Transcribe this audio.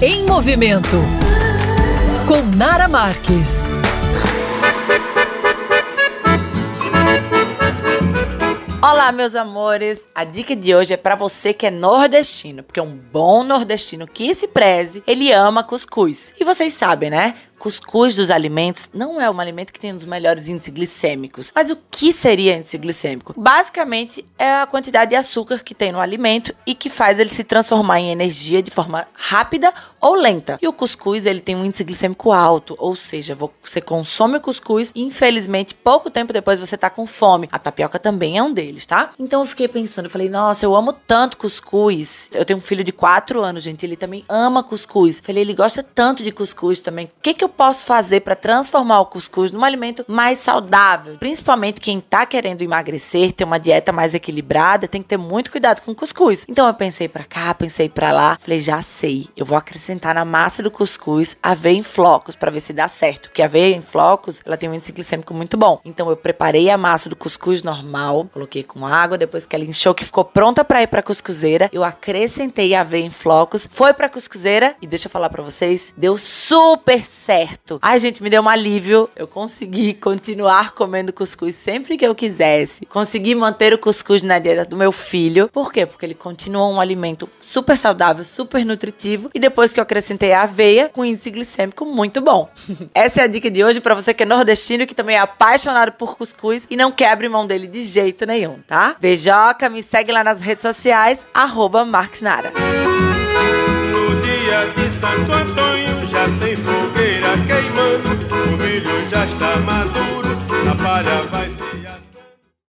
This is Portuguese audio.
Em Movimento, com Nara Marques. Olá, meus amores! A dica de hoje é para você que é nordestino, porque um bom nordestino que se preze, ele ama cuscuz. E vocês sabem, né? Cuscuz dos alimentos não é um alimento que tem um dos melhores índices glicêmicos. Mas o que seria índice glicêmico? Basicamente, é a quantidade de açúcar que tem no alimento e que faz ele se transformar em energia de forma rápida ou lenta. E o cuscuz, ele tem um índice glicêmico alto, ou seja, você consome o cuscuz e infelizmente pouco tempo depois você tá com fome. A tapioca também é um deles, tá? Então eu fiquei pensando, eu falei, nossa, eu amo tanto cuscuz. Eu tenho um filho de 4 anos, gente, ele também ama cuscuz. Falei, ele gosta tanto de cuscuz também. O que que eu eu posso fazer para transformar o cuscuz num alimento mais saudável? Principalmente quem tá querendo emagrecer, ter uma dieta mais equilibrada, tem que ter muito cuidado com o cuscuz. Então eu pensei para cá, pensei para lá, falei, já sei, eu vou acrescentar na massa do cuscuz aveia em flocos para ver se dá certo, porque aveia em flocos, ela tem um índice glicêmico muito bom. Então eu preparei a massa do cuscuz normal, coloquei com água, depois que ela inchou que ficou pronta para ir para cuscuzeira, eu acrescentei aveia em flocos, foi para cuscuzeira e deixa eu falar para vocês, deu super certo certo. Ai, gente, me deu um alívio. Eu consegui continuar comendo cuscuz sempre que eu quisesse. Consegui manter o cuscuz na dieta do meu filho. Por quê? Porque ele continuou um alimento super saudável, super nutritivo. E depois que eu acrescentei a aveia, com índice glicêmico muito bom. Essa é a dica de hoje para você que é nordestino, que também é apaixonado por cuscuz e não quer abrir mão dele de jeito nenhum, tá? Beijoca, me segue lá nas redes sociais, arroba Marques Nara. No dia de Santo Antônio já tem já está maduro, a palha vai